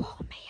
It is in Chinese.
我没有